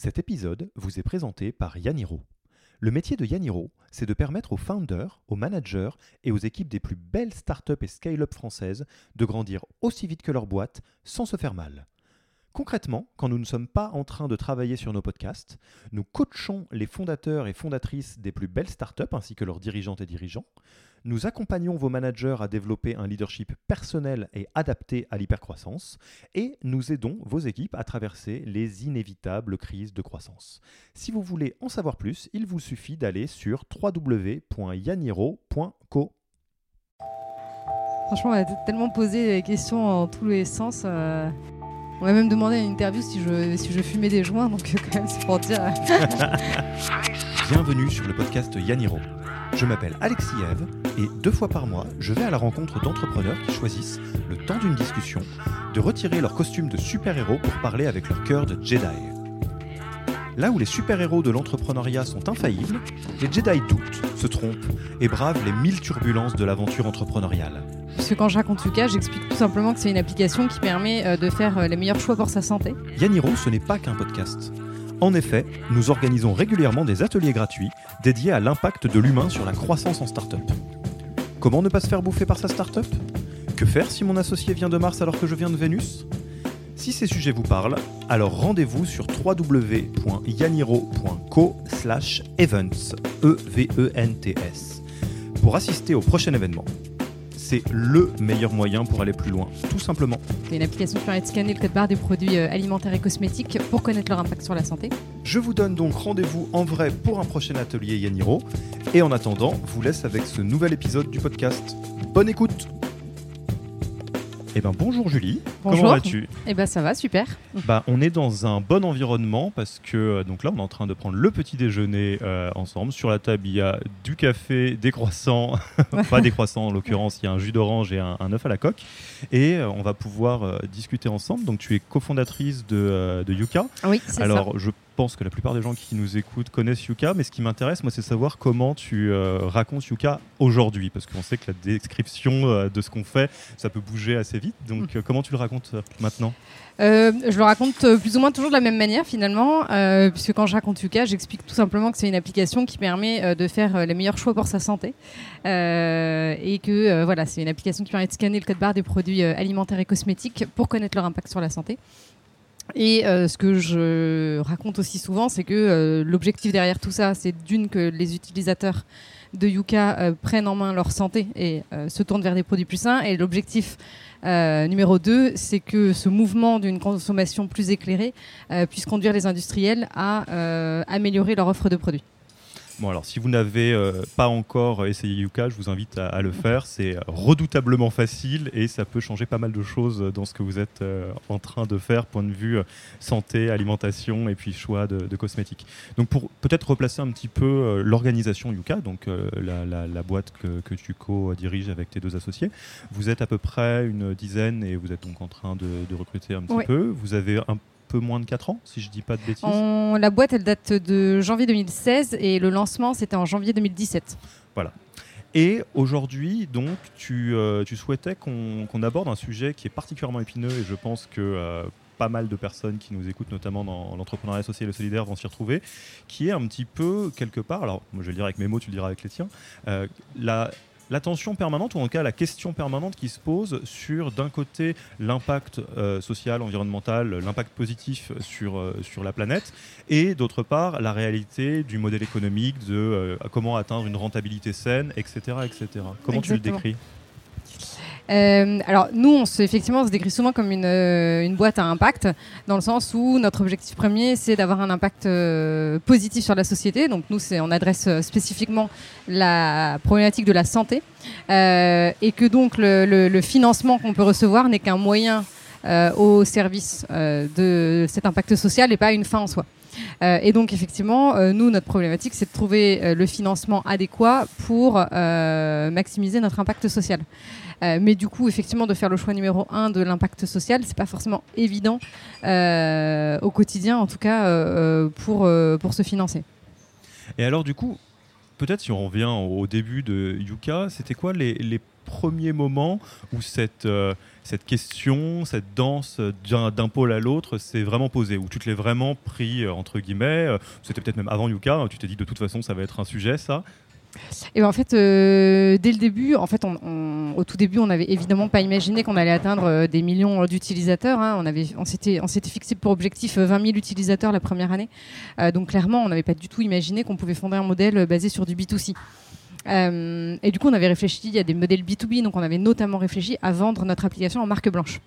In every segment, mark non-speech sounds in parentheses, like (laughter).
Cet épisode vous est présenté par Yaniro. Le métier de Yaniro, c'est de permettre aux founders, aux managers et aux équipes des plus belles startups et scale-up françaises de grandir aussi vite que leur boîte sans se faire mal. Concrètement, quand nous ne sommes pas en train de travailler sur nos podcasts, nous coachons les fondateurs et fondatrices des plus belles startups ainsi que leurs dirigeantes et dirigeants. Nous accompagnons vos managers à développer un leadership personnel et adapté à l'hypercroissance et nous aidons vos équipes à traverser les inévitables crises de croissance. Si vous voulez en savoir plus, il vous suffit d'aller sur www.yaniro.co. Franchement, on a tellement posé des questions en tous les sens. euh. On m'a même demandé à une interview si je, si je fumais des joints, donc quand même, c'est pour dire. (laughs) (laughs) Bienvenue sur le podcast Yaniro. Je m'appelle Alexis Eve et deux fois par mois, je vais à la rencontre d'entrepreneurs qui choisissent, le temps d'une discussion, de retirer leur costume de super-héros pour parler avec leur cœur de Jedi. Là où les super-héros de l'entrepreneuriat sont infaillibles, les Jedi doutent, se trompent et bravent les mille turbulences de l'aventure entrepreneuriale. Parce que quand je raconte Yuka, j'explique tout simplement que c'est une application qui permet euh, de faire euh, les meilleurs choix pour sa santé. Yaniro, ce n'est pas qu'un podcast. En effet, nous organisons régulièrement des ateliers gratuits dédiés à l'impact de l'humain sur la croissance en start-up. Comment ne pas se faire bouffer par sa start-up? Que faire si mon associé vient de Mars alors que je viens de Vénus? Si ces sujets vous parlent, alors rendez-vous sur www.yaniro.co/events e v e n t s pour assister au prochain événement. C'est le meilleur moyen pour aller plus loin, tout simplement. C'est une application qui permet de scanner le code barre des produits euh, alimentaires et cosmétiques pour connaître leur impact sur la santé. Je vous donne donc rendez-vous en vrai pour un prochain atelier Yaniro. Et en attendant, vous laisse avec ce nouvel épisode du podcast. Bonne écoute Eh ben bonjour Julie, Bonjour. comment vas-tu Et ben ça va, super. Bah on est dans un bon environnement parce que euh, donc là on est en train de prendre le petit déjeuner euh, ensemble. Sur la table il y a du café, des croissants, (laughs) pas des croissants en l'occurrence, il y a un jus d'orange et un, un œuf à la coque. Et euh, on va pouvoir euh, discuter ensemble. Donc tu es cofondatrice de, de Yuka. Oui, c'est ça. Alors, je pense que la plupart des gens qui nous écoutent connaissent Yuka, mais ce qui m'intéresse, moi, c'est savoir comment tu euh, racontes Yuka aujourd'hui, parce qu'on sait que la description euh, de ce qu'on fait, ça peut bouger assez vite. Donc, euh, comment tu le racontes maintenant? Je le raconte plus ou moins toujours de la même manière finalement, puisque quand je raconte Yuka, j'explique tout simplement que c'est une application qui permet de faire les meilleurs choix pour sa santé, et que voilà, c'est une application qui permet de scanner le code barre des produits alimentaires et cosmétiques pour connaître leur impact sur la santé. Et euh, ce que je raconte aussi souvent, c'est que euh, l'objectif derrière tout ça, c'est d'une que les utilisateurs de Yuka euh, prennent en main leur santé et se tournent vers des produits plus sains. Et l'objectif numéro 2, c'est que ce mouvement d'une consommation plus éclairée puisse conduire les industriels à améliorer leur offre de produits. Bon, alors, si vous n'avez euh, pas encore essayé Yuka, je vous invite à, à le faire. C'est euh, redoutablement facile et ça peut changer pas mal de choses dans ce que vous êtes euh, en train de faire, point de vue euh, santé, alimentation et puis choix de, de cosmétiques. Donc, pour peut-être replacer un petit peu l'organisation Yuka, donc la, la- la boîte que, que tu co-diriges avec tes deux associés, vous êtes à peu près une dizaine et vous êtes donc en train de, de recruter un petit Oui. peu. Vous avez un peu moins de 4 ans, si je dis pas de bêtises. On- la boîte, elle date de janvier 2016 et le lancement, c'était en janvier 2017. Et aujourd'hui, donc, tu, euh, tu souhaitais qu'on qu'on aborde un sujet qui est particulièrement épineux et je pense que euh, pas mal de personnes qui nous écoutent, notamment dans l'entrepreneuriat social et le solidaire, vont s'y retrouver, qui est un petit peu, quelque part, alors moi je vais le dire avec mes mots, tu le diras avec les tiens, euh, la, l'attention permanente, ou en tout cas la question permanente qui se pose sur, d'un côté, l'impact euh, social, environnemental, l'impact positif sur, euh, sur la planète, et d'autre part, la réalité du modèle économique, de euh, comment atteindre une rentabilité saine, etc. etc. Comment tu le décris? Euh, alors nous, on se, effectivement, on se décrit souvent comme une, euh, une boîte à impact, dans le sens où notre objectif premier, c'est d'avoir un impact euh, positif sur la société. Donc nous, on adresse euh, spécifiquement la problématique de la santé, euh, et que donc le, le- le financement qu'on peut recevoir n'est qu'un moyen euh, au service de cet impact social et pas une fin en soi. Euh, et donc effectivement, euh, nous, notre problématique, c'est de trouver le financement adéquat pour maximiser notre impact social. Euh, mais du coup, effectivement, de faire le choix numéro un de l'impact social, c'est pas forcément évident euh, au quotidien, en tout cas, euh, pour, pour se financer. Et alors, du coup, peut-être si on revient au début de Yuka, c'était quoi les, les premier moment où cette, cette question, cette danse d'un pôle à l'autre s'est vraiment posée, où tu te l'es vraiment pris, entre guillemets, c'était peut-être même avant Yuka, tu t'es dit de toute façon ça va être un sujet ça, et ben en fait, euh, dès le début, en fait, on, au tout début, on n'avait évidemment pas imaginé qu'on allait atteindre euh, des millions d'utilisateurs. Hein. On s'était fixé pour objectif 20 euh, 000 utilisateurs la première année. donc clairement, on n'avait pas du tout imaginé qu'on pouvait fonder un modèle basé sur du B2C. et du coup, on avait réfléchi à des modèles B2B. Donc, on avait notamment réfléchi à vendre notre application en marque blanche.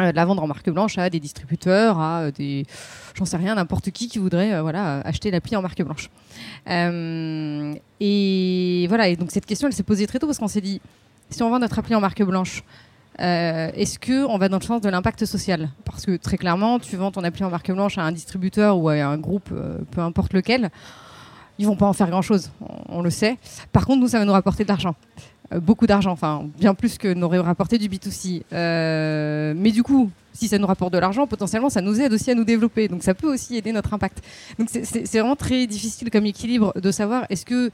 Euh, la vendre en marque blanche à des distributeurs, à euh, des, j'en sais rien, n'importe qui qui voudrait euh, voilà acheter l'appli en marque blanche. et voilà, et donc cette question, elle s'est posée très tôt parce qu'on s'est dit, si on vend notre appli en marque blanche, est-ce que on va dans le sens de l'impact social? Parce que très clairement, tu vends ton appli en marque blanche à un distributeur ou à un groupe, peu importe lequel, ils vont pas en faire grand-chose, on, on, le sait. Par contre, nous, ça va nous rapporter de l'argent. Euh, beaucoup d'argent, enfin bien plus que n'aurait rapporté du B2C. Euh, mais du coup, si ça nous rapporte de l'argent, potentiellement, ça nous aide aussi à nous développer. Donc, ça peut aussi aider notre impact. Donc, c'est vraiment très difficile comme équilibre de savoir est-ce que,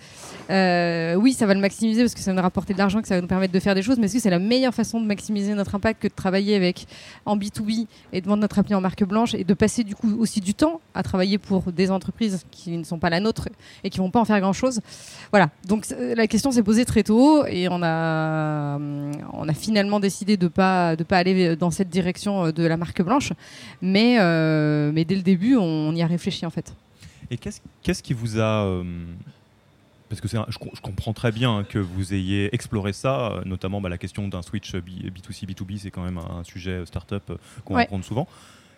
euh, oui, ça va le maximiser parce que ça va nous rapporter de l'argent, que ça va nous permettre de faire des choses, mais est-ce que c'est la meilleure façon de maximiser notre impact que de travailler avec en B2B et de vendre notre appli en marque blanche et de passer du coup aussi du temps à travailler pour des entreprises qui ne sont pas la nôtre et qui vont pas en faire grand-chose. Voilà. Donc, la question s'est posée très tôt et on a, on a finalement décidé de pas, de pas aller dans cette direction de la marque blanche. Mais, euh, mais dès le début, on, y a réfléchi en fait. Et qu'est-ce qui vous a euh, parce que je, je, comprends très bien que vous ayez exploré ça, euh, notamment bah, la question d'un switch B, 2 c B2B, c'est quand même un, sujet startup qu'on rencontre souvent.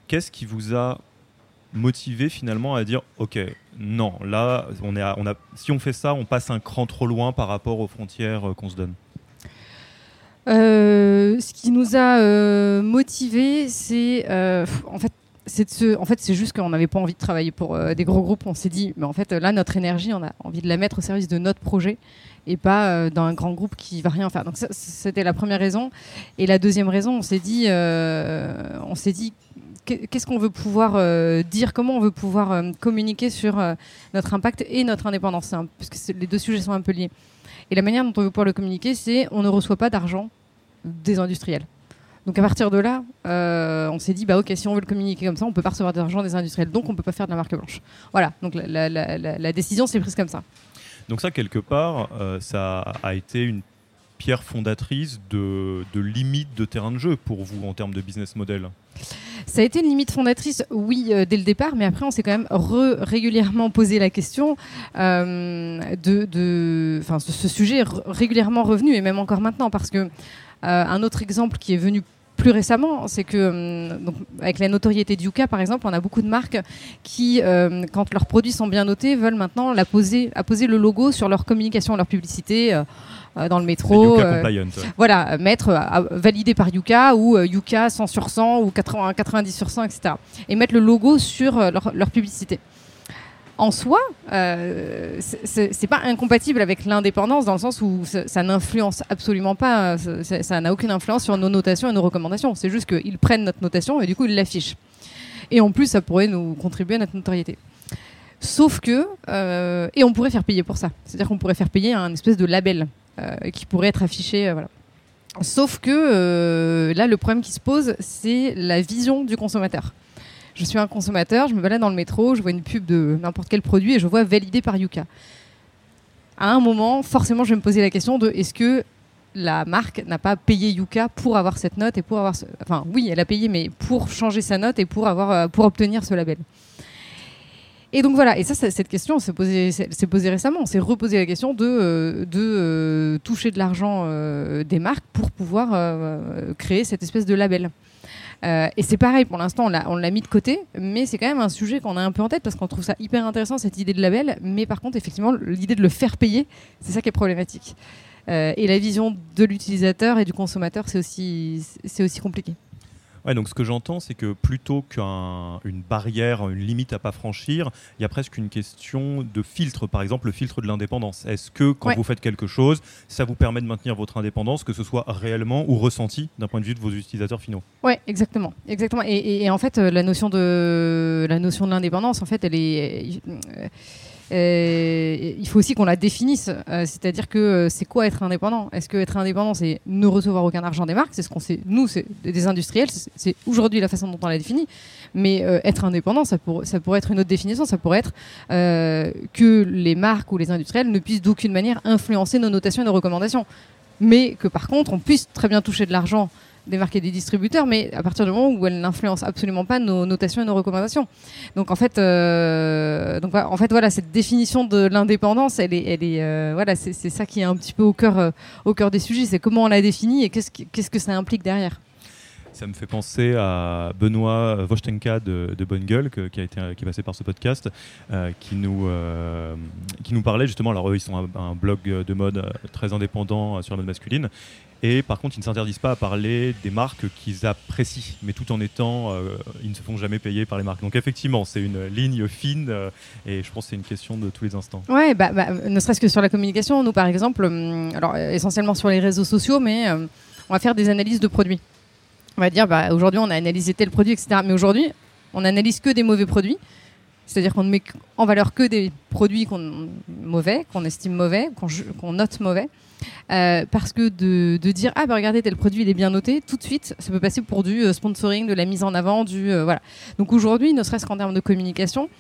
Qu'est-ce qui vous a motivé finalement à dire ok non là on est on a si on fait ça on passe un cran trop loin par rapport aux frontières qu'on se donne? Ce qui nous a euh, motivés, c'est euh, en fait c'est ce, en fait, c'est juste qu'on n'avait pas envie de travailler pour des gros groupes. On s'est dit, mais en fait, là, notre énergie, on a envie de la mettre au service de notre projet et pas dans un grand groupe qui va rien faire. Donc, c'était la première raison. Et la deuxième raison, on s'est dit, on s'est dit, qu'est-ce qu'on veut pouvoir dire, comment on veut pouvoir communiquer sur notre impact et notre indépendance, parce que les deux sujets sont un peu liés. Et la manière dont on veut pouvoir le communiquer, c'est on ne reçoit pas d'argent des industriels. Donc à partir de là, euh, on s'est dit, bah ok, si on veut le communiquer comme ça, on peut pas recevoir d'argent des industriels, donc on peut pas faire de la marque blanche. Voilà, donc la, décision s'est prise comme ça. Donc ça, quelque part, euh, ça a été une fondatrice de, de limite de terrain de jeu pour vous en termes de business model ça a été une limite fondatrice, oui, euh, dès le départ, mais après, on s'est quand même régulièrement posé la question euh, de, de ce sujet est régulièrement revenu, et même encore maintenant, parce que euh, un autre exemple qui est venu plus récemment, c'est que donc, avec la notoriété du par exemple, on a beaucoup de marques qui, quand leurs produits sont bien notés, veulent maintenant la poser, poser le logo sur leur communication, leur publicité. Euh, dans le métro. Euh, voilà, mettre euh, validé par Yuka ou Yuka 100 sur 100 ou 80, 90 sur 100, etc. Et mettre le logo sur leur, publicité en soi, euh, c'est pas incompatible avec l'indépendance dans le sens où ça, n'influence absolument pas, ça n'a aucune influence sur nos notations et nos recommandations. C'est juste qu'ils prennent notre notation et du coup ils l'affichent. Et en plus, ça pourrait nous contribuer à notre notoriété. Sauf que, et on pourrait faire payer pour ça. C'est-à-dire qu'on pourrait faire payer un espèce de label. Euh, qui pourrait être affiché. Euh, voilà. Sauf que euh, là, le problème qui se pose, c'est la vision du consommateur. Je suis un consommateur, je me balade dans le métro, je vois une pub de n'importe quel produit et je vois validé par Yuka. À un moment, forcément, je vais me poser la question de est-ce que la marque n'a pas payé Yuka pour avoir cette note et pour avoir enfin oui elle a payé mais pour changer sa note et pour avoir pour obtenir ce label? Et donc voilà, et ça, cette question s'est posée, posée récemment. On s'est reposé la question de, euh, euh, toucher de l'argent euh, des marques pour pouvoir créer cette espèce de label. et c'est pareil, pour l'instant, on l'a mis de côté, mais c'est quand même un sujet qu'on a un peu en tête parce qu'on trouve ça hyper intéressant, cette idée de label. Mais par contre, effectivement, l'idée de le faire payer, c'est ça qui est problématique. et la vision de l'utilisateur et du consommateur, c'est aussi compliqué. Ouais, donc ce que j'entends, c'est que plutôt qu'une barrière, une limite à pas franchir, il y a presque une question de filtre, par exemple le filtre de l'indépendance. Est-ce que quand vous faites quelque chose, ça vous permet de maintenir votre indépendance, que ce soit réellement ou ressenti d'un point de vue de vos utilisateurs finaux? Oui, exactement, exactement. Et, en fait, la notion de la notion de l'indépendance, en fait, elle est il faut aussi qu'on la définisse. C'est-à-dire que c'est quoi être indépendant? Est-ce que être indépendant, c'est ne recevoir aucun argent des marques? C'est ce qu'on sait, nous, c'est des industriels, c'est aujourd'hui la façon dont on l'a défini. Mais être indépendant, ça, ça pourrait être une autre définition. Ça pourrait être que les marques ou les industriels ne puissent d'aucune manière influencer nos notations et nos recommandations. Mais que par contre, on puisse très bien toucher de l'argent et des distributeurs, mais à partir du moment où elles n'influencent absolument pas nos notations et nos recommandations. Donc en fait, euh, donc, en fait voilà, cette définition de l'indépendance, elle est, elle est, euh, voilà, c'est ça qui est un petit peu au cœur, euh, au cœur des sujets, c'est comment on la définit et qu'est-ce que ça implique derrière. Ça me fait penser à Benoît Vostenka de, Bonne Gueule, qui, a été, qui est passé par ce podcast, qui, nous, qui nous parlait justement. Alors, eux, ils sont un blog de mode très indépendant sur la mode masculine. Et par contre, ils ne s'interdisent pas à parler des marques qu'ils apprécient, mais tout en étant, euh, ils ne se font jamais payer par les marques. Donc effectivement, c'est une ligne fine euh, et je pense que c'est une question de tous les instants. Ouais, bah, bah, ne serait-ce que sur la communication, nous par exemple, hum, alors essentiellement sur les réseaux sociaux, mais hum, on va faire des analyses de produits. On va dire, bah, aujourd'hui on a analysé tel produit, etc. Mais aujourd'hui, on n'analyse que des mauvais produits. C'est-à-dire qu'on ne met en valeur que des produits qu'on mauvais, qu'on estime mauvais, qu'on note mauvais. Euh, parce que de, dire ah bah regardez tel produit il est bien noté tout de suite ça peut passer pour du euh, sponsoring de la mise en avant du euh, voilà. Donc aujourd'hui ne serait-ce qu'en termes de communication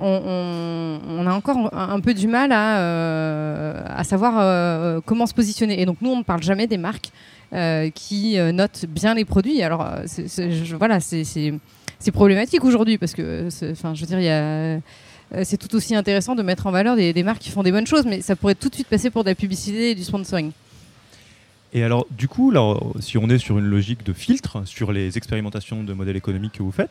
on, a encore un, peu du mal à, savoir comment se positionner. Et donc nous on ne parle jamais des marques qui notent bien les produits. Alors voilà c'est problématique aujourd'hui parce que enfin je veux dire il y a c'est tout aussi intéressant de mettre en valeur des, marques qui font des bonnes choses, mais ça pourrait tout de suite passer pour de la publicité et du sponsoring. Et alors, du coup, si on est sur une logique de filtre sur les expérimentations de modèles économiques que vous faites,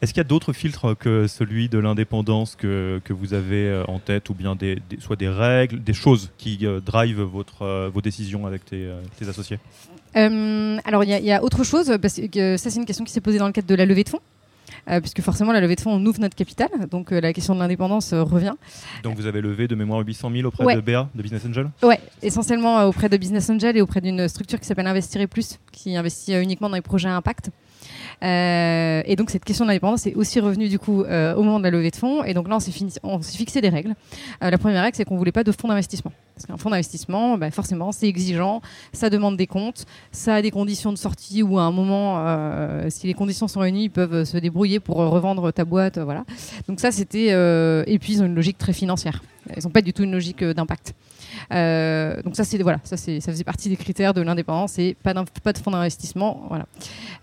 est-ce qu'il y a d'autres filtres que celui de l'indépendance que, que, vous avez euh, en tête, ou bien des, soit des règles, des choses qui euh, drivent votre, vos décisions avec tes, associés? Alors, il y, y, a autre chose, parce que ça, c'est une question qui s'est posée dans le cadre de la levée de fonds. Euh, puisque forcément la levée de fonds, on ouvre notre capital, donc euh, la question de l'indépendance euh, revient. Donc vous avez levé de mémoire 800 000 auprès de BA, de Business Angel Oui, essentiellement auprès de Business Angel et auprès d'une structure qui s'appelle Investir et Plus, qui investit uniquement dans les projets à impact. Euh, et donc cette question de l'indépendance est aussi revenue du coup euh, au moment de la levée de fonds. Et donc là, on s'est, fixé des règles. Euh, la première règle, c'est qu'on voulait pas de fonds d'investissement. Parce qu'un fonds d'investissement, bah, forcément, c'est exigeant, ça demande des comptes, ça a des conditions de sortie où à un moment, si les conditions sont réunies, ils peuvent se débrouiller pour revendre ta boîte. voilà. Donc ça, c'était... et puis, ils ont une logique très financière. Ils n'ont pas du tout une logique d'impact. Euh, donc ça, c'est voilà, ça, ça faisait partie des critères de l'indépendance et pas, pas de fonds d'investissement. Voilà.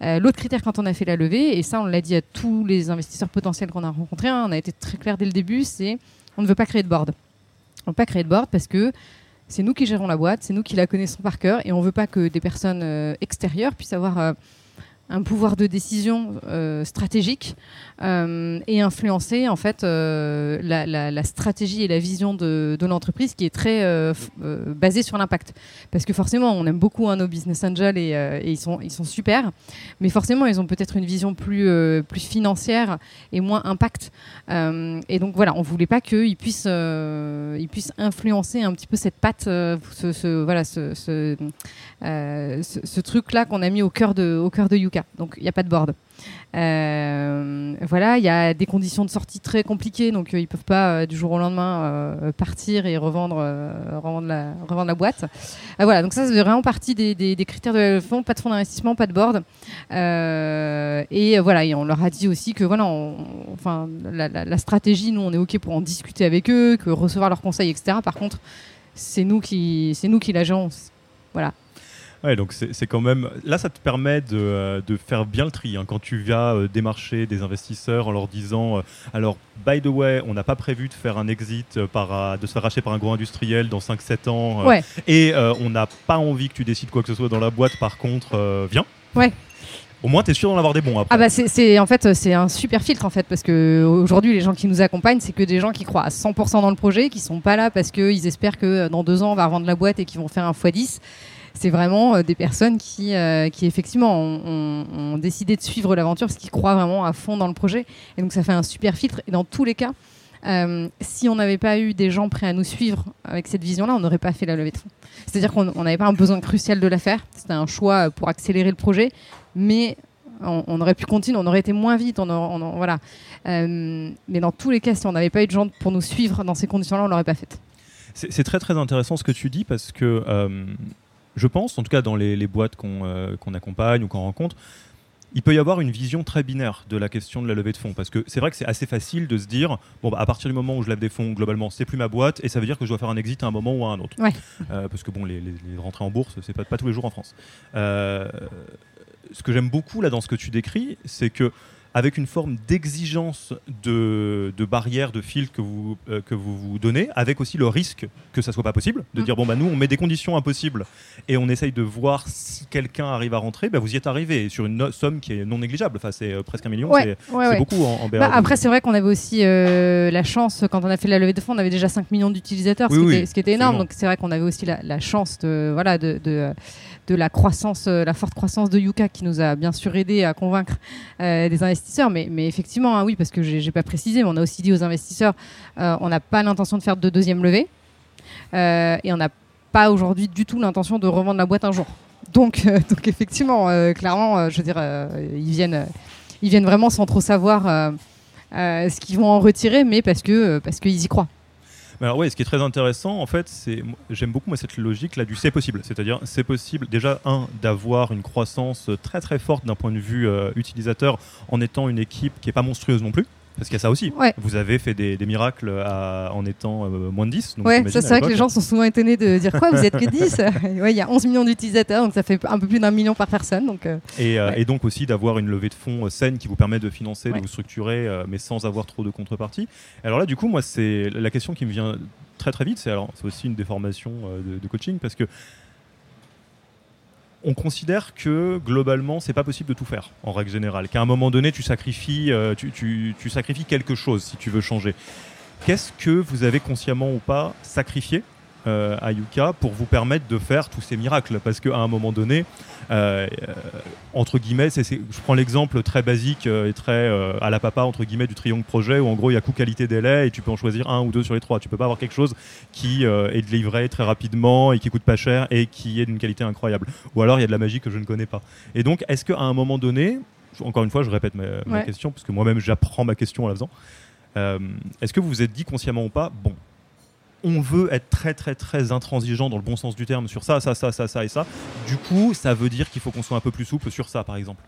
Euh, l'autre critère quand on a fait la levée, et ça on l'a dit à tous les investisseurs potentiels qu'on a rencontrés, hein, on a été très clair dès le début, c'est on ne veut pas créer de board. On ne veut pas créer de board parce que c'est nous qui gérons la boîte, c'est nous qui la connaissons par cœur et on ne veut pas que des personnes euh, extérieures puissent avoir un pouvoir de décision euh, stratégique euh, et influencer en fait euh, la, stratégie et la vision de, l'entreprise qui est très basée sur l'impact. Parce que forcément, on aime beaucoup hein, nos business angels et, ils, sont, ils sont super, mais forcément, ils ont peut-être une vision plus, plus financière et moins impact. et donc voilà, on voulait pas qu'ils puissent, ils puissent influencer un petit peu cette patte, ce, voilà, ce, ce, truc-là qu'on a mis au cœur de, au cœur de Donc il n'y a pas de board. Euh, voilà, il y a des conditions de sortie très compliquées, donc euh, ils peuvent pas euh, du jour au lendemain partir et revendre, revendre, la, boîte. voilà, donc ça c'est vraiment partie des, critères de fonds, pas de fonds d'investissement, pas de board. et voilà, et on leur a dit aussi que voilà, enfin la, la, stratégie, nous on est ok pour en discuter avec eux, que recevoir leurs conseils, etc. Par contre, c'est nous qui, c'est nous qui l'agence. Voilà. Ouais, donc c'est quand même. Là, ça te permet de, euh, de faire bien le tri. Hein, quand tu vas euh, démarcher des investisseurs en leur disant euh, Alors, by the way, on n'a pas prévu de faire un exit, par, de se faire racheter par un gros industriel dans 5-7 ans. Et on n'a pas envie que tu décides quoi que ce soit dans la boîte. Par contre, viens. Ouais. Au moins, tu es sûr d'en avoir des bons après. Ah bah c'est en fait c'est un super filtre en fait parce que aujourd'hui les gens qui nous accompagnent c'est que des gens qui croient à 100% dans le projet, qui sont pas là parce qu'ils espèrent que dans deux ans on va revendre la boîte et qu'ils vont faire un x10 c'est vraiment euh, des personnes qui, euh, qui effectivement ont, décidé de suivre l'aventure parce qu'ils croient vraiment à fond dans le projet. Et donc ça fait un super filtre. Et dans tous les cas, euh, si on n'avait pas eu des gens prêts à nous suivre avec cette vision-là, on n'aurait pas fait la levée de fonds. C'est-à-dire qu'on n'avait pas un besoin crucial de la faire. C'était un choix pour accélérer le projet, mais On, aurait pu continuer, on aurait été moins vite, on, voilà. Mais dans tous les cas, si on n'avait pas eu de gens pour nous suivre dans ces conditions-là, on l'aurait pas fait. C'est très très intéressant ce que tu dis parce que je pense, en tout cas dans les, boîtes qu'on accompagne ou qu'on rencontre, il peut y avoir une vision très binaire de la question de la levée de fonds. Parce que c'est vrai que c'est assez facile de se dire, bon, bah, à partir du moment où je lève des fonds, globalement, c'est plus ma boîte, et ça veut dire que je dois faire un exit à un moment ou à un autre. Euh, parce que bon, les, rentrées en bourse, c'est pas, pas tous les jours en France. Euh, ce que j'aime beaucoup là dans ce que tu décris, c'est que avec une forme d'exigence de, de barrière, de fil que vous, euh, que vous vous donnez, avec aussi le risque que ça soit pas possible, de mm. dire bon bah nous on met des conditions impossibles et on essaye de voir si quelqu'un arrive à rentrer, bah, vous y êtes arrivé sur une somme qui est non négligeable, enfin c'est euh, presque un million, c'est beaucoup en, en bah, après c'est vrai qu'on avait aussi euh, la chance, quand on a fait la levée de fonds, on avait déjà 5 millions d'utilisateurs, ce, qui était énorme, donc c'est vrai qu'on avait aussi la, la, chance de, voilà, de, de de la croissance, euh, la forte croissance de Yuka qui nous a bien sûr aidé à convaincre euh, des investisseurs. Mais, effectivement, hein, oui, parce que j'ai pas précisé, mais on a aussi dit aux investisseurs, euh, on n'a pas l'intention de faire de deuxième levée et on n'a pas aujourd'hui du tout l'intention de revendre la boîte un jour. Donc, (laughs) effectivement, clairement, je veux dire, ils viennent, ils viennent vraiment sans trop savoir ce qu'ils vont en retirer, mais parce parce qu'ils y croient alors ouais, ce qui est très intéressant, en fait, c'est j'aime beaucoup moi, cette logique là du c'est possible. C'est-à-dire, c'est possible déjà un d'avoir une croissance très très forte d'un point de vue euh, utilisateur en étant une équipe qui est pas monstrueuse non plus. Parce qu'il y a ça aussi. Vous avez fait des, miracles en étant euh, moins de 10. ouais, ça c'est vrai que les gens sont souvent étonnés de dire quoi, vous êtes que 10 (laughs) (laughs) ouais, Il y a 11 millions d'utilisateurs, donc ça fait un peu plus d'un million par personne. Donc, euh, euh, et, donc aussi d'avoir une levée de fonds saine qui vous permet de financer, de vous structurer, mais sans avoir trop de contrepartie. Alors là, du coup, moi, c'est la question qui me vient très très vite. C'est aussi une déformation de, de coaching parce que on considère que globalement, c'est pas possible de tout faire en règle générale. Qu'à un moment donné, tu sacrifies, euh, tu, sacrifies quelque chose si tu veux changer. Qu'est-ce que vous avez consciemment ou pas sacrifié euh, à Yuka pour vous permettre de faire tous ces miracles Parce qu'à un moment donné, euh, entre guillemets, je prends l'exemple très basique et très à la papa entre guillemets du triangle projet où en gros il y a coût qualité délai et tu peux en choisir un ou deux sur les trois. Tu peux pas avoir quelque chose qui est livré très rapidement et qui coûte pas cher et qui est d'une qualité incroyable. Ou alors il y a de la magie que je ne connais pas. Et donc est-ce qu'à un moment donné, encore une fois, je répète ma, question parce que moi-même j'apprends ma question en la faisant. est-ce que vous vous êtes dit consciemment ou pas, bon, on veut être très très très intransigeant dans le bon sens du terme sur ça, ça, ça, ça, ça et ça. Du coup, ça veut dire qu'il faut qu'on soit un peu plus souple sur ça, par exemple.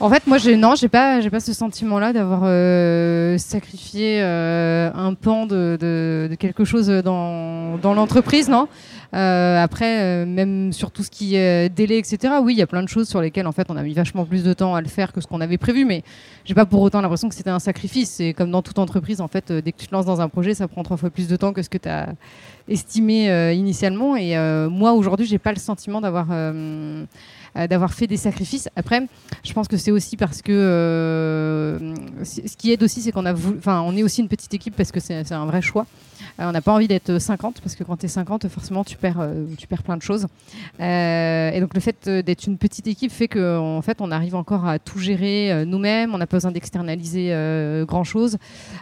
En fait, moi, j'ai non, j'ai pas, j'ai pas ce sentiment-là d'avoir euh, sacrifié euh, un pan de, quelque chose dans, dans l'entreprise, non? Euh, après, même sur tout ce qui est délai, etc. Oui, il y a plein de choses sur lesquelles en fait on a mis vachement plus de temps à le faire que ce qu'on avait prévu, mais j'ai pas pour autant l'impression que c'était un sacrifice. C'est comme dans toute entreprise, en fait, dès que tu te lances dans un projet, ça prend trois fois plus de temps que ce que tu as estimé initialement. Et moi, aujourd'hui, j'ai pas le sentiment d'avoir euh, d'avoir fait des sacrifices. Après, je pense que c'est aussi parce que euh, ce qui aide aussi, c'est qu'on a enfin, on est aussi une petite équipe parce que c'est un vrai choix. Euh, on n'a pas envie d'être 50 parce que quand tu es 50, forcément, tu perds, tu perds plein de choses. et donc, le fait d'être une petite équipe fait qu'en en fait, on arrive encore à tout gérer nous-mêmes. On n'a pas besoin d'externaliser grand-chose.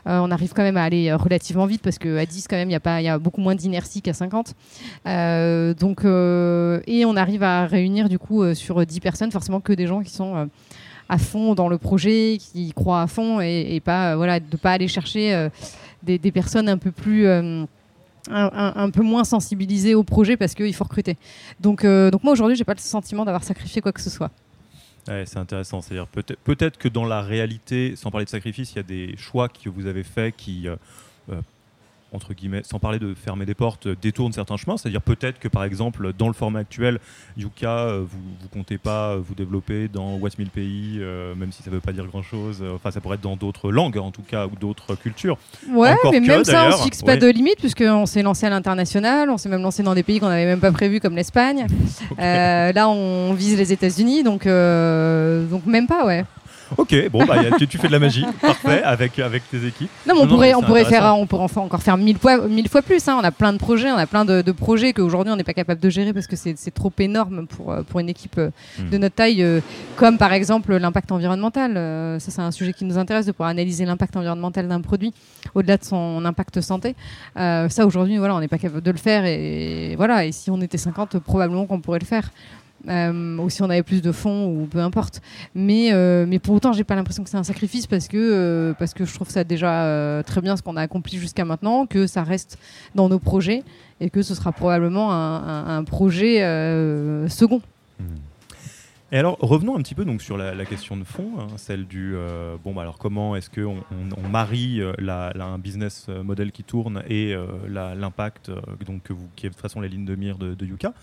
on arrive quand même à aller relativement vite parce qu'à 10, quand même, il y, a y a beaucoup moins d'inertie qu'à 50. donc, et on arrive à réunir du coup sur 10 personnes, forcément que des gens qui sont euh, à fond dans le projet, qui croient à fond et, pas euh, voilà de pas aller chercher euh, des, personnes un peu plus un, peu moins sensibilisées au projet parce qu'il faut recruter. Donc, donc moi aujourd'hui, j'ai pas le sentiment d'avoir sacrifié quoi que ce soit. c'est intéressant. C'est-à-dire peut-être peut que dans la réalité, sans parler de sacrifice, il y a des choix que vous avez faits qui entre guillemets, sans parler de fermer des portes, détourne certains chemins. C'est-à-dire peut-être que par exemple, dans le format actuel, Yuka, euh, vous ne comptez pas vous développer dans What 1000 pays, euh, même si ça ne veut pas dire grand-chose. Enfin, ça pourrait être dans d'autres langues en tout cas, ou d'autres cultures. Ouais, mais même ça, on ne fixe pas de limite, puisqu'on s'est lancé à l'international, on s'est même lancé dans des pays qu'on n'avait même pas prévus, comme l'Espagne. (laughs) Euh, là, on vise les États-Unis, donc, donc même pas, ouais. Ok, bon, bah, tu, fais de la magie, parfait, avec, avec tes équipes. Non, mais on, pourrait, on pourrait faire, on pourrait encore faire mille fois, mille fois plus. Hein. On a plein de projets, on a plein de, projets qu'aujourd'hui on n'est pas capable de gérer parce que c'est trop énorme pour, euh, pour une équipe euh, hmm. de notre taille, euh, comme par exemple l'impact environnemental. ça, c'est un sujet qui nous intéresse de pouvoir analyser l'impact environnemental d'un produit au-delà de son impact santé. ça, aujourd'hui, voilà, on n'est pas capable de le faire et, voilà. Et si on était 50, probablement qu'on pourrait le faire. Ou si on avait plus de fonds ou peu importe. Mais, mais pour autant, j'ai pas l'impression que c'est un sacrifice parce que, parce que je trouve ça déjà très bien ce qu'on a accompli jusqu'à maintenant, que ça reste dans nos projets et que ce sera probablement un, projet second. Mmh. Et alors, revenons un petit peu donc sur la, question de fond, hein, celle du euh, bon, bah, alors comment est-ce qu'on on, marie euh, un business euh, model qui tourne et l'impact donc qui est de toute façon la ligne de mire de, Yuka.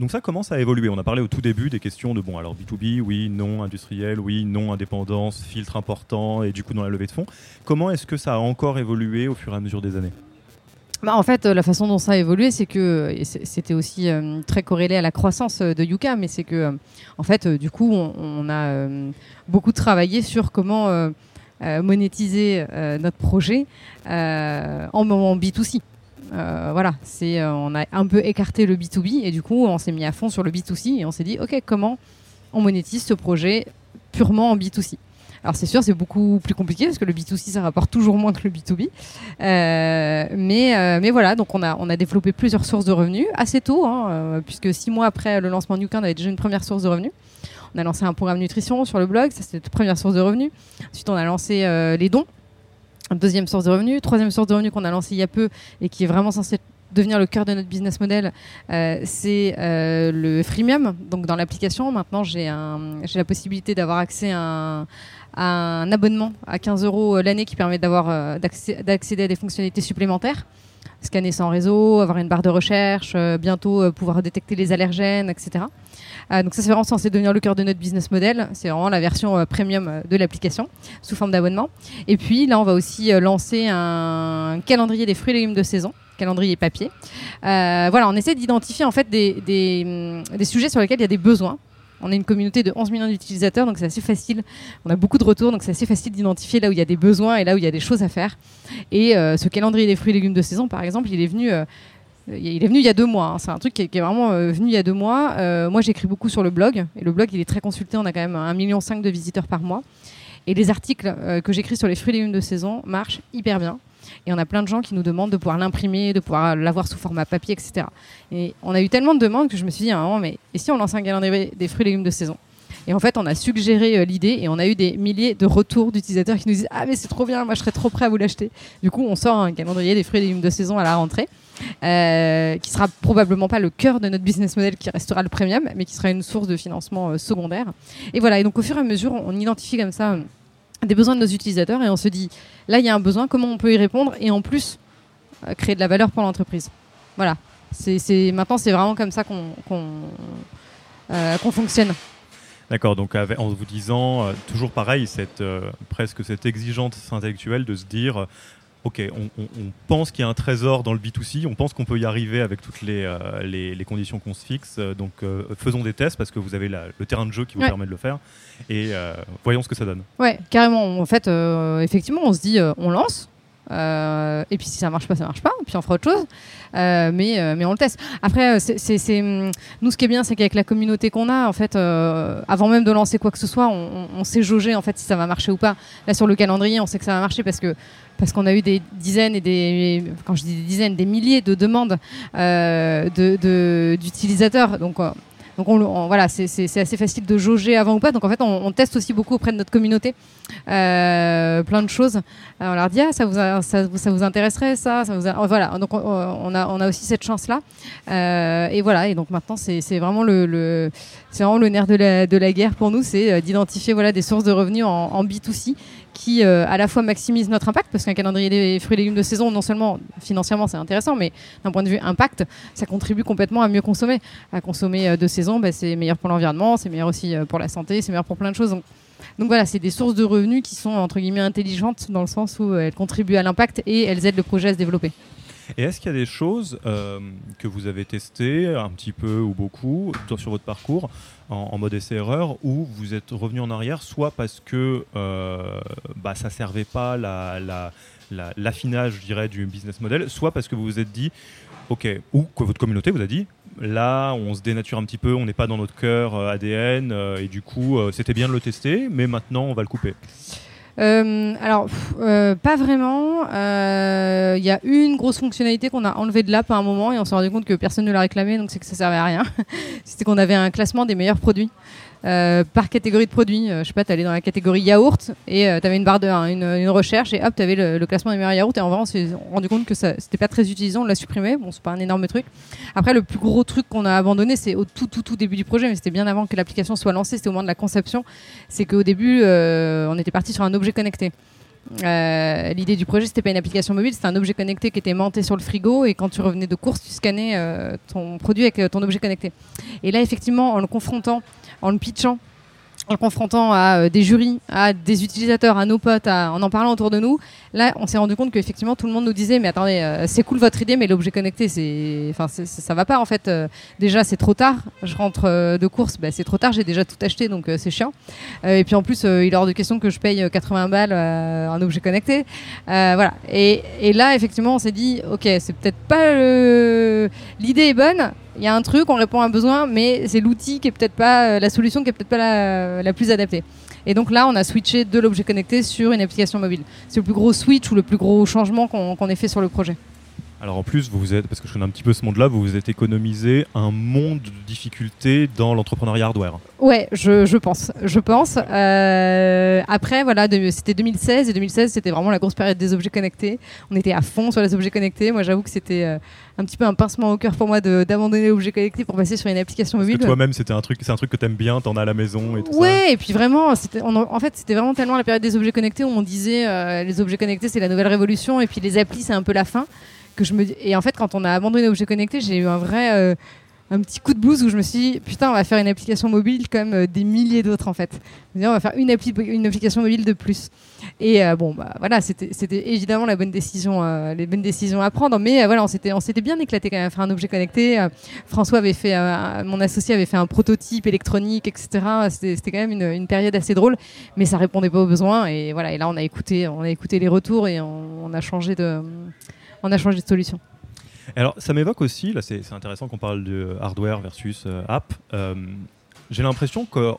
Donc ça commence à évoluer. On a parlé au tout début des questions de bon, alors B2B, oui, non, industriel, oui, non, indépendance, filtre important et du coup dans la levée de fonds. Comment est-ce que ça a encore évolué au fur et à mesure des années? Bah, en fait, la façon dont ça a évolué, c'est que c'était aussi euh, très corrélé à la croissance euh, de Yuka, mais c'est que, euh, en fait, du coup, on, a beaucoup travaillé sur comment monétiser notre projet en, moment B2C. Voilà, c'est on a un peu écarté le B2B et du coup, on s'est mis à fond sur le B2C et on s'est dit, ok, comment on monétise ce projet purement en B2C. Alors c'est sûr, c'est beaucoup plus compliqué parce que le B2C, ça rapporte toujours moins que le B2B. Euh, mais, euh, mais voilà, donc on a, on a développé plusieurs sources de revenus assez tôt, hein, euh, puisque six mois après le lancement de Newkin, on avait déjà une première source de revenus. On a lancé un programme nutrition sur le blog, ça c'était notre première source de revenus. Ensuite, on a lancé les dons, deuxième source de revenus. Troisième source de revenus qu'on a lancé il y a peu et qui est vraiment censé devenir le cœur de notre business model, c'est le freemium. Donc dans l'application, maintenant j'ai la possibilité d'avoir accès à un, un abonnement à 15 euros euh, l'année qui permet euh, d'accéder à des fonctionnalités supplémentaires scanner sans réseau, avoir une barre de recherche, euh, bientôt pouvoir détecter les allergènes, etc. donc ça c'est vraiment censé devenir le cœur de notre business model. C'est vraiment la version premium de l'application sous forme d'abonnement. Et puis là on va aussi lancer un calendrier des fruits et légumes de saison calendrier papier. voilà, on essaie d'identifier en fait des, des, sujets sur lesquels il y a des besoins on est une communauté de 11 millions d'utilisateurs, donc c'est assez facile. On a beaucoup de retours, donc c'est assez facile d'identifier là où il y a des besoins et là où il y a des choses à faire. Et euh, ce calendrier des fruits et légumes de saison, par exemple, il est venu. Euh, il est venu il y a deux mois. Hein. C'est un truc qui est, vraiment euh, venu il y a deux mois. moi, j'écris beaucoup sur le blog. Et le blog, il est très consulté. On a quand même 1,5 million de visiteurs par mois. Et les articles que j'écris sur les fruits et légumes de saison marchent hyper bien. Et on a plein de gens qui nous demandent de pouvoir l'imprimer, de pouvoir l'avoir sous format papier, etc. Et on a eu tellement de demandes que je me suis dit à un moment, mais et si on lançait un calendrier des fruits et légumes de saison? Et en fait, on a suggéré euh, l'idée et on a eu des milliers de retours d'utilisateurs qui nous disent Ah, mais c'est trop bien, moi je serais trop prêt à vous l'acheter. Du coup, on sort un calendrier des fruits et légumes de saison à la rentrée. Euh, qui sera probablement pas le cœur de notre business model qui restera le premium, mais qui sera une source de financement euh, secondaire. Et voilà, et donc au fur et à mesure, on identifie comme ça des besoins de nos utilisateurs et on se dit là il y a un besoin, comment on peut y répondre et en plus euh, créer de la valeur pour l'entreprise. Voilà. C'est, maintenant c'est vraiment comme ça qu'on, euh, fonctionne. D'accord, donc en vous disant euh, toujours pareil, cette, presque cette exigence intellectuelle de se dire ok, on, pense qu'il y a un trésor dans le B2C, on pense qu'on peut y arriver avec toutes les, les, conditions qu'on se fixe, donc faisons des tests parce que vous avez le terrain de jeu qui vous permet de le faire et voyons ce que ça donne. Ouais, carrément. En fait, effectivement, on se dit on lance, euh, et puis si ça marche pas, ça marche pas. Puis on fera autre chose. Euh, mais, euh, mais on le teste. Après, c'est, hum, nous, ce qui est bien, c'est qu'avec la communauté qu'on a, en fait, avant même de lancer quoi que ce soit, on, sait jauger en fait si ça va marcher ou pas. Là, sur le calendrier, on sait que ça va marcher parce que parce qu'on a eu des dizaines et des quand je dis des dizaines, des milliers de demandes de, d'utilisateurs. Donc donc on, voilà, c'est assez facile de jauger avant ou pas. Donc en fait, on, teste aussi beaucoup auprès de notre communauté euh, plein de choses. on leur dit ah, ça, vous intéresserait ça, vous voilà. Donc on, a, aussi cette chance là. Euh, et voilà. Et donc maintenant c'est vraiment le, le nerf de la, guerre pour nous, c'est euh, d'identifier voilà des sources de revenus en, en B2C qui euh, à la fois maximise notre impact, parce qu'un calendrier des fruits et légumes de saison, non seulement financièrement c'est intéressant, mais d'un point de vue impact, ça contribue complètement à mieux consommer. À consommer euh, de saison, bah, c'est meilleur pour l'environnement, c'est meilleur aussi euh, pour la santé, c'est meilleur pour plein de choses. Donc, donc voilà, c'est des sources de revenus qui sont entre guillemets intelligentes dans le sens où elles contribuent à l'impact et elles aident le projet à se développer. Et est-ce qu'il y a des choses euh, que vous avez testées un petit peu ou beaucoup sur votre parcours en, mode essai-erreur où vous êtes revenu en arrière, soit parce que euh, bah, ça ne servait pas l'affinage, je dirais, du business model, soit parce que vous vous êtes dit, ok, ou que votre communauté vous a dit, là, on se dénature un petit peu, on n'est pas dans notre cœur euh, ADN, et du coup, c'était bien de le tester, mais maintenant, on va le couper. Alors, pas vraiment. Il y a une grosse fonctionnalité qu'on a enlevée de l'app à un moment et on s'est rendu compte que personne ne l'a réclamé, donc c'est que ça servait à rien. (laughs) C'était qu'on avait un classement des meilleurs produits. Euh, par catégorie de produits. Euh, je sais pas, tu dans la catégorie yaourt et euh, tu avais une barre de une, recherche et hop, tu avais le, classement des meilleurs yaourts. Et en vrai, on s'est rendu compte que ça c'était pas très utilisant, on l'a supprimé. Bon, c'est pas un énorme truc. Après, le plus gros truc qu'on a abandonné, c'est au tout, tout, tout début du projet, mais c'était bien avant que l'application soit lancée, c'était au moment de la conception. C'est qu'au début, on était parti sur un objet connecté. L'idée du projet, c'était pas une application mobile, c'était un objet connecté qui était monté sur le frigo et quand tu revenais de course, tu scannais ton produit avec ton objet connecté. Et là, effectivement, en le confrontant en le pitchant en le confrontant à euh, des jurys, à des utilisateurs, à nos potes, en en parlant autour de nous, là, on s'est rendu compte qu'effectivement, tout le monde nous disait, mais attendez, euh, c'est cool votre idée, mais l'objet connecté, c'est, enfin, ça va pas en fait. Euh, déjà, c'est trop tard. Je rentre de course, bah, c'est trop tard. J'ai déjà tout acheté, donc c'est chiant. et puis en plus, il est hors de question que je paye 80 balles un objet connecté. voilà. Et, et, là, effectivement, on s'est dit, ok, c'est peut-être pas l'idée est bonne il y a un truc, on répond à un besoin, mais c'est l'outil qui est peut-être pas euh, la solution qui est peut-être pas la, la, plus adaptée. Et donc là, on a switché de l'objet connecté sur une application mobile. C'est le plus gros switch ou le plus gros changement qu'on ait fait sur le projet. Alors en plus, vous vous êtes, parce que je connais un petit peu ce monde-là, vous vous êtes économisé un monde de difficultés dans l'entrepreneuriat hardware. Ouais, je, je, pense. Je pense. Euh, après, voilà, c'était 2016 et 2016, c'était vraiment la grosse période des objets connectés. On était à fond sur les objets connectés. Moi, j'avoue que c'était euh, un petit peu un pincement au cœur pour moi d'abandonner l'objet connecté pour passer sur une application mobile. toi-même, c'était un truc, c'est un truc que t'aimes bien, t'en as à la maison et tout ouais, et puis vraiment, en fait, c'était vraiment tellement la période des objets connectés où on disait euh, les objets connectés, c'est la nouvelle révolution, et puis les applis, c'est un peu la fin je me et en fait quand on a abandonné l'objet connecté j'ai eu un vrai euh, un petit coup de blues où je me suis dit putain on va faire une application mobile comme euh, des milliers d'autres en fait. On va faire une, appli une application mobile de plus. Et euh, bon bah voilà c'était évidemment la bonne décision les bonnes décisions à prendre mais voilà on s'était bien éclaté quand même à faire un objet connecté. François avait fait mon associé avait fait un prototype électronique etc c'était quand même une, une, période assez drôle mais ça répondait pas aux besoins. Et voilà et là on a écouté on a écouté les retours et on a changé de on a changé de solution. Alors, ça m'évoque aussi, là c'est intéressant qu'on parle de hardware versus euh, app. Euh, j'ai l'impression que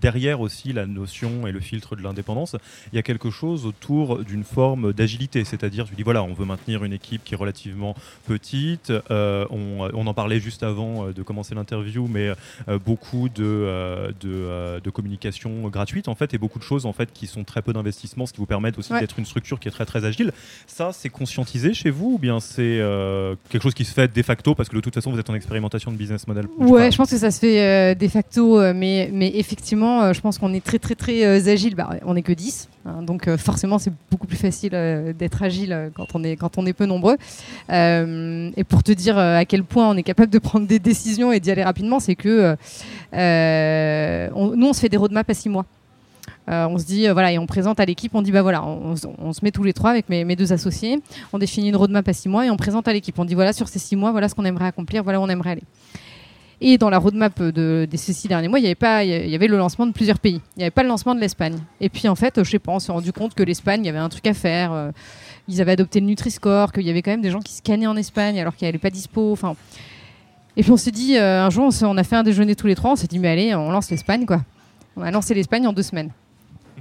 derrière aussi la notion et le filtre de l'indépendance, il y a quelque chose autour d'une forme d'agilité. C'est-à-dire, je dis voilà, on veut maintenir une équipe qui est relativement petite. Euh, on, en parlait juste avant euh, de commencer l'interview, mais euh, beaucoup de, de, communication gratuite en fait et beaucoup de choses en fait qui sont très peu d'investissement, ce qui vous permet aussi d'être une structure qui est très très agile. Ça, c'est conscientisé chez vous ou bien c'est quelque chose qui se fait de facto parce que de toute façon vous êtes en expérimentation de business model? Ouais, je pense que ça se fait de facto euh, mais, effectivement, euh, je pense qu'on est très très très euh, agile. Bah, on n'est que 10, hein, donc forcément c'est beaucoup plus facile d'être agile quand on est quand on est peu nombreux. et pour te dire à quel point on est capable de prendre des décisions et d'y aller rapidement, c'est que nous on se fait des roadmaps à 6 mois. on se dit, voilà, et on présente à l'équipe, on dit, bah voilà, on, se met tous les trois avec mes, mes, deux associés, on définit une roadmap à six mois et on présente à l'équipe. On dit, voilà, sur ces six mois, voilà ce qu'on aimerait accomplir, voilà où on aimerait aller. Et dans la roadmap de, ces six derniers mois, il y avait pas, il y avait le lancement de plusieurs pays. Il n'y avait pas le lancement de l'Espagne. Et puis en fait, je sais pas, on s'est rendu compte que l'Espagne, il y avait un truc à faire. Euh, ils avaient adopté le Nutri-Score, qu'il y avait quand même des gens qui scannaient en Espagne alors qu'elle n'allait pas dispo. Enfin. Et puis on s'est dit, euh, un jour, on, a fait un déjeuner tous les trois. On s'est dit, mais allez, on lance l'Espagne, quoi. On a lancé l'Espagne en deux semaines.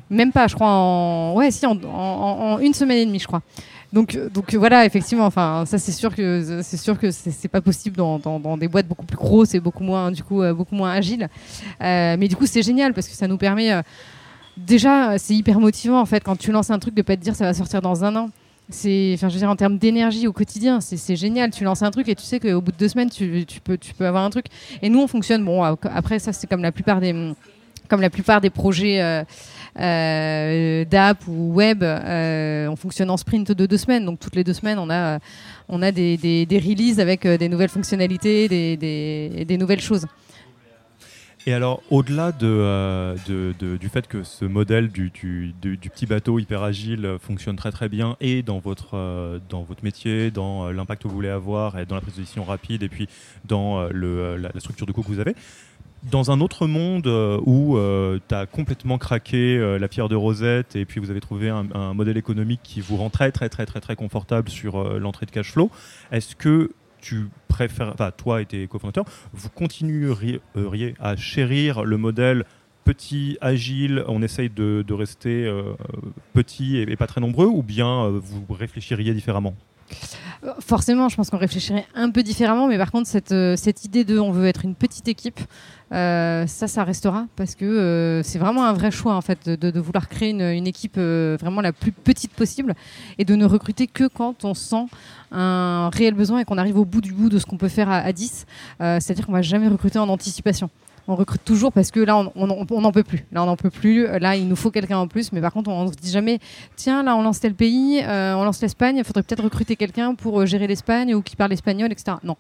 Même pas, je crois, en. Ouais, si, en une semaine et demie, je crois. Donc, euh, donc voilà, effectivement, enfin, ça c'est sûr que c'est sûr que c'est pas possible dans, des boîtes beaucoup plus grosses et beaucoup moins, du coup, euh, beaucoup moins agiles. Euh, mais du coup, c'est génial parce que ça nous permet. déjà, c'est hyper motivant en fait quand tu lances un truc de pas te dire ça va sortir dans un an. C'est, en termes d'énergie au quotidien, c'est génial. Tu lances un truc et tu sais qu'au bout de deux semaines, tu, peux, avoir un truc. Et nous, on fonctionne. Bon, après, ça, c'est comme la plupart des, comme la plupart des projets. Euh, d'app ou web, euh, on fonctionne en sprint de deux semaines. Donc toutes les deux semaines, on a, on a des, des, releases avec euh, des nouvelles fonctionnalités, des, des, nouvelles choses. Et alors, au-delà de, de, du fait que ce modèle du, du, du, petit bateau hyper agile fonctionne très très bien, et dans votre, dans votre métier, dans l'impact que vous voulez avoir, et dans la prise de décision rapide, et puis dans le, la, la, structure de coût que vous avez, dans un autre monde euh, où euh, tu as complètement craqué euh, la pierre de Rosette et puis vous avez trouvé un, modèle économique qui vous rend très très très très très confortable sur l'entrée de cash flow, est-ce que tu préfères, toi et tes cofondateurs, vous continueriez à chérir le modèle petit, agile, on essaye de, rester petit et, pas très nombreux, ou bien vous réfléchiriez différemment? Forcément, je pense qu'on réfléchirait un peu différemment, mais par contre, cette, cette idée de on veut être une petite équipe, ça, ça restera parce que c'est vraiment un vrai choix en fait de, vouloir créer une, équipe vraiment la plus petite possible et de ne recruter que quand on sent un réel besoin et qu'on arrive au bout du bout de ce qu'on peut faire à, 10. Euh, c'est-à-dire qu'on va jamais recruter en anticipation on recrute toujours parce que là, on n'en peut plus. Là, on n'en peut plus. Là, il nous faut quelqu'un en plus. Mais par contre, on ne se dit jamais, tiens, là, on lance tel pays, euh, on lance l'Espagne, il faudrait peut-être recruter quelqu'un pour euh, gérer l'Espagne ou qui parle espagnol, etc. Non.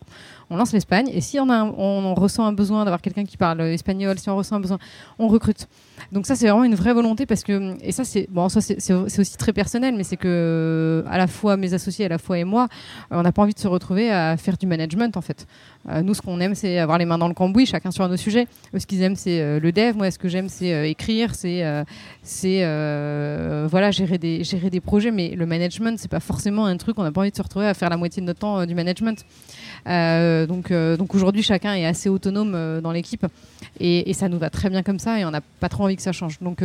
On lance l'Espagne. Et si on, a on, ressent un besoin d'avoir quelqu'un qui parle espagnol, si on ressent un besoin, on recrute. Donc ça, c'est vraiment une vraie volonté parce que, et ça, c'est bon, c'est aussi très personnel, mais c'est que à la fois mes associés, à la fois et moi, on n'a pas envie de se retrouver à faire du management en fait. Euh, nous, ce qu'on aime, c'est avoir les mains dans le cambouis, chacun sur nos sujets. ce qu'ils aiment, c'est euh, le dev. Moi, ce que j'aime, c'est euh, écrire, c'est voilà, gérer des, gérer des projets. Mais le management, c'est pas forcément un truc. On n'a pas envie de se retrouver à faire la moitié de notre temps du management. donc, donc aujourd'hui, chacun est assez autonome dans l'équipe. Et, ça nous va très bien comme ça. Et on n'a pas trop envie que ça change. Donc,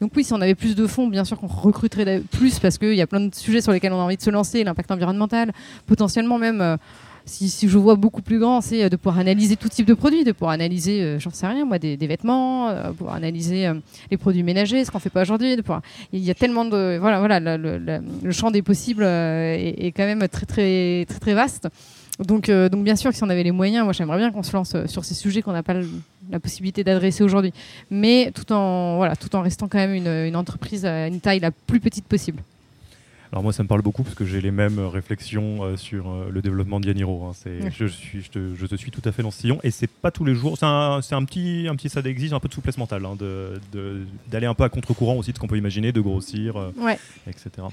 donc oui, si on avait plus de fonds, bien sûr qu'on recruterait plus parce qu'il y a plein de sujets sur lesquels on a envie de se lancer. L'impact environnemental, potentiellement même si, je vois beaucoup plus grand, c'est euh, de pouvoir analyser tout type de produits, de pouvoir analyser, euh, j'en sais rien, moi, des, vêtements, euh, pouvoir analyser les produits ménagers, ce qu'on fait pas aujourd'hui. Il y a tellement de, voilà, voilà, le, champ des possibles est, quand même très, très, très, très vaste. Donc, donc bien sûr que si on avait les moyens, moi j'aimerais bien qu'on se lance sur ces sujets qu'on n'a pas la possibilité d'adresser aujourd'hui, mais tout en, voilà, tout en restant quand même une, une entreprise à une taille la plus petite possible. Alors moi, ça me parle beaucoup parce que j'ai les mêmes réflexions euh, sur euh, le développement d'Yaniro. Hein. Je, suis, je, te, suis tout à fait dans ce sillon et c'est pas tous les jours. C'est un, un, petit, un petit, ça exige un peu de souplesse mentale, hein, d'aller un peu à contre-courant aussi de ce qu'on peut imaginer, de grossir, euh, etc.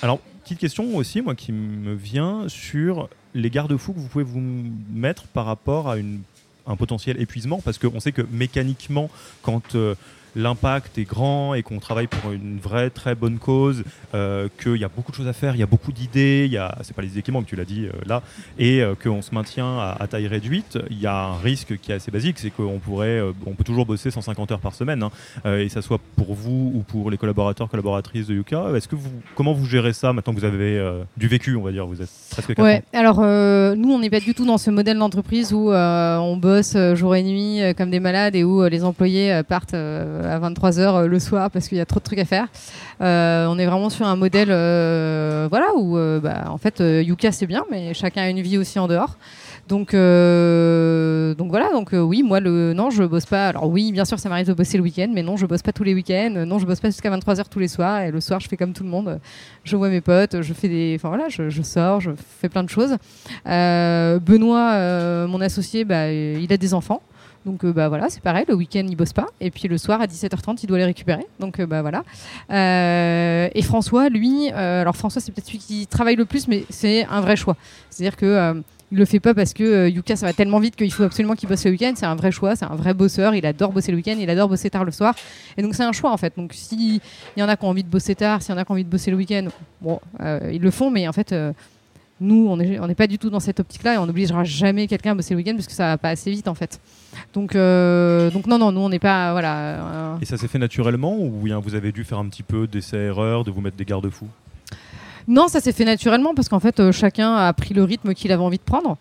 alors, petite question aussi, moi, qui me vient sur les garde-fous que vous pouvez vous mettre par rapport à une, un potentiel épuisement, parce qu'on sait que mécaniquement, quand l'impact est grand et qu'on travaille pour une vraie très bonne cause, euh, qu'il y a beaucoup de choses à faire, il y a beaucoup d'idées, il y a, c'est pas les idées qui manquent, tu l'as dit euh, là, et euh, qu'on se maintient à, taille réduite, il y a un risque qui est assez basique, c'est qu'on pourrait, on peut toujours bosser 150 heures par semaine, hein, et ça soit pour vous ou pour les collaborateurs, collaboratrices de Yuka. Est-ce que vous, comment vous gérez ça maintenant que vous avez du vécu, on va dire, vous êtes presque 4 ouais, Alors nous, on n'est pas du tout dans ce modèle d'entreprise où on bosse jour et nuit comme des malades et où les employés partent à 23h euh, le soir parce qu'il y a trop de trucs à faire. Euh, on est vraiment sur un modèle euh, voilà, où bah, en fait Yuka c'est bien, mais chacun a une vie aussi en dehors. Donc, donc voilà, donc oui, moi, le, non, je bosse pas. Alors oui, bien sûr, ça m'arrive de bosser le week-end, mais non, je bosse pas tous les week-ends. Non, je bosse pas jusqu'à 23h tous les soirs. Et le soir, je fais comme tout le monde. Je vois mes potes, je fais des. Enfin voilà, je, je sors, je fais plein de choses. Benoît, mon associé, bah, il a des enfants. Donc euh, bah voilà, c'est pareil, le week-end il bosse pas, et puis le soir à 17h30 il doit les récupérer. Donc euh, bah voilà. Euh, et François, lui, alors François c'est peut-être celui qui travaille le plus, mais c'est un vrai choix. C'est-à-dire que il le fait pas parce que Yuka ça va tellement vite qu'il faut absolument qu'il bosse le week-end. C'est un vrai choix, c'est un vrai bosseur. Il adore bosser le week-end, il adore bosser tard le soir. Et donc c'est un choix en fait. Donc s'il y en a qui ont envie de bosser tard, s'il y en a qui ont envie de bosser le week-end, bon, ils le font, mais en fait nous, on n'est on pas du tout dans cette optique-là et on n'obligera jamais quelqu'un à bosser le week-end parce que ça va pas assez vite en fait. Donc, euh, donc non, non, nous on n'est pas. Voilà, euh. Et ça s'est fait naturellement ou bien vous avez dû faire un petit peu d'essais-erreurs, de vous mettre des garde-fous? Non, ça s'est fait naturellement parce qu'en fait euh, chacun a pris le rythme qu'il avait envie de prendre.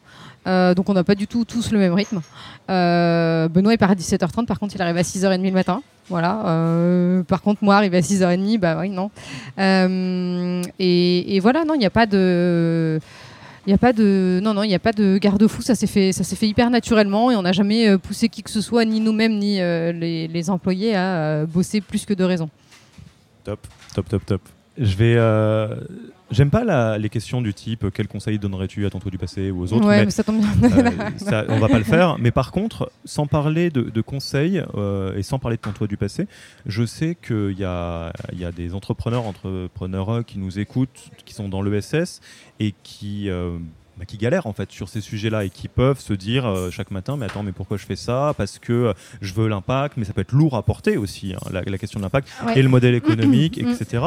Donc on n'a pas du tout tous le même rythme. Benoît il part à 17h30, par contre il arrive à 6h30 le matin. Voilà. par contre, moi, arriver à 6h30, bah oui, non. Et, voilà, non, il n'y a pas de. Il n'y a pas de non non, il n'y a pas de garde-fou. Ça s'est fait ça s'est fait hyper naturellement et on n'a jamais euh, poussé qui que ce soit, ni nous-mêmes ni euh, les, employés à euh, bosser plus que de raison. Top, top, top, top. Je vais J'aime pas les questions du type quel conseil donnerais-tu à ton toi du passé ou aux autres. Ouais, mais, ça tombe bien. Euh, on va pas le faire. Mais par contre, sans parler de, conseils euh, et sans parler de ton toi du passé, je sais qu'il y a, y a des entrepreneurs, entrepreneurs qui nous écoutent, qui sont dans l'ESS et qui euh, bah, qui galèrent en fait sur ces sujets-là et qui peuvent se dire euh, chaque matin mais attends mais pourquoi je fais ça? Parce que euh, je veux l'impact mais ça peut être lourd à porter aussi hein, la, la, question de l'impact Ouais. et le modèle économique Mm. etc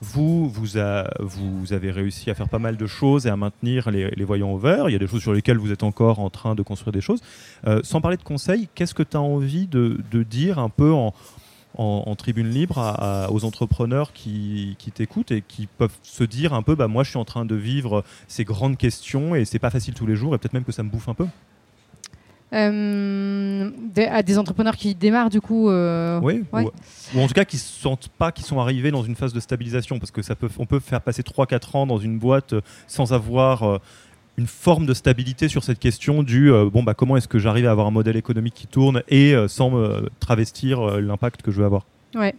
vous vous, a- vous avez réussi à faire pas mal de choses et à maintenir les, les voyants au vert il y a des choses sur lesquelles vous êtes encore en train de construire des choses Euh, sans parler de conseils qu'est-ce que tu as envie de, de dire un peu en en, en tribune libre à- à- aux entrepreneurs qui, qui t'écoutent et qui peuvent se dire un peu bah moi je suis en train de vivre ces grandes questions et c'est pas facile tous les jours et peut-être même que ça me bouffe un peu. Euh, des, à des entrepreneurs qui démarrent du coup. euh, Oui. ouais. Ou, ou en tout cas qui se sentent pas qu'ils sont arrivés dans une phase de stabilisation parce que ça peut on peut faire passer 3-4 ans dans une boîte sans avoir euh, une forme de stabilité sur cette question du euh, bon bah comment est-ce que j'arrive à avoir un modèle économique qui tourne et euh, sans me travestir euh, l'impact que je veux avoir. Ouais.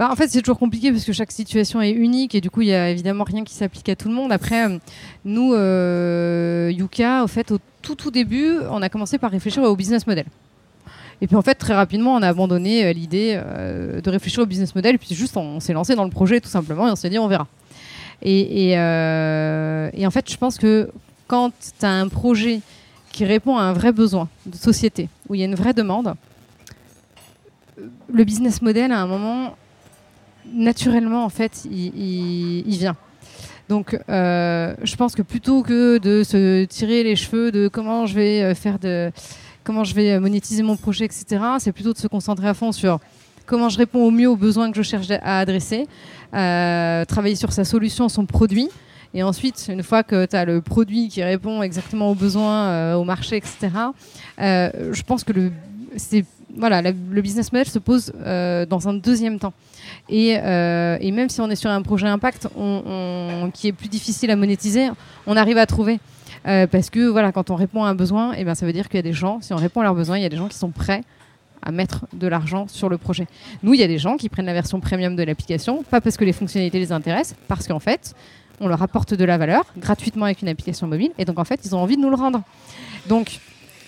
Bah, en fait, c'est toujours compliqué parce que chaque situation est unique et du coup, il y a évidemment rien qui s'applique à tout le monde. Après, nous, Yuka, au fait, au tout tout début, on a commencé par réfléchir au business model. Et puis en fait, très rapidement, on a abandonné l'idée de réfléchir au business model. Et puis juste, on, s'est lancé dans le projet tout simplement et on s'est dit, on verra. Et, et en fait, je pense que quand tu as un projet qui répond à un vrai besoin de société, où il y a une vraie demande, le business model, à un moment, naturellement, en fait, il, vient. Donc, euh, je pense que plutôt que de se tirer les cheveux de comment je vais euh, faire de, comment je vais euh, monétiser mon projet, etc., c'est plutôt de se concentrer à fond sur comment je réponds au mieux aux besoins que je cherche à adresser, travailler sur sa solution, son produit. Et ensuite, une fois que tu as le produit qui répond exactement aux besoins, euh, au marché, etc., euh, je pense que le, voilà, le business model se pose euh, dans un deuxième temps. Et, et même si on est sur un projet impact qui est plus difficile à monétiser, on arrive à trouver. Parce que voilà, quand on répond à un besoin, eh ben, ça veut dire qu'il y a des gens, si on répond à leurs besoins, il y a des gens qui sont prêts à mettre de l'argent sur le projet. Nous, il y a des gens qui prennent la version premium de l'application, pas parce que les fonctionnalités les intéressent, parce qu'en fait, on leur apporte de la valeur gratuitement avec une application mobile, et donc en fait, ils ont envie de nous le rendre. Donc,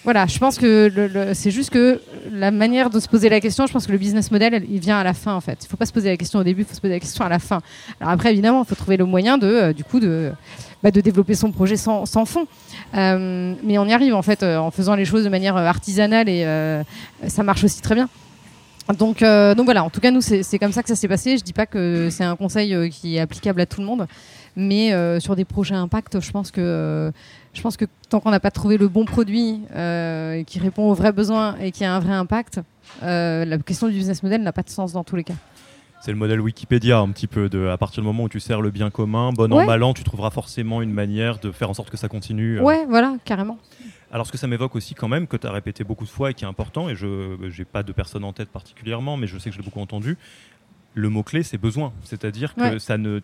voilà, je pense que c'est juste que la manière de se poser la question, je pense que le business model, il vient à la fin en fait. Il ne faut pas se poser la question au début, il faut se poser la question à la fin. Alors après, évidemment, il faut trouver le moyen de, euh, du coup, bah, de développer son projet sans, sans fond. Euh, mais on y arrive en fait euh, en faisant les choses de manière artisanale et ça marche aussi très bien. Donc, donc voilà, en tout cas, nous, c'est comme ça que ça s'est passé. Je dis pas que c'est un conseil qui est applicable à tout le monde, mais euh, sur des projets impact, je pense que, je pense que tant qu'on n'a pas trouvé le bon produit euh, qui répond aux vrais besoins et qui a un vrai impact, euh, la question du business model n'a pas de sens dans tous les cas. C'est le modèle Wikipédia un petit peu de à partir du moment où tu sers le bien commun, bon an Ouais. mal an, tu trouveras forcément une manière de faire en sorte que ça continue. euh. Ouais, voilà, carrément. Alors ce que ça m'évoque aussi quand même, que tu as répété beaucoup de fois et qui est important, et je n'ai pas de personne en tête particulièrement, mais je sais que je l'ai beaucoup entendu, le mot-clé c'est besoin. C'est-à-dire que Ouais. ça ne,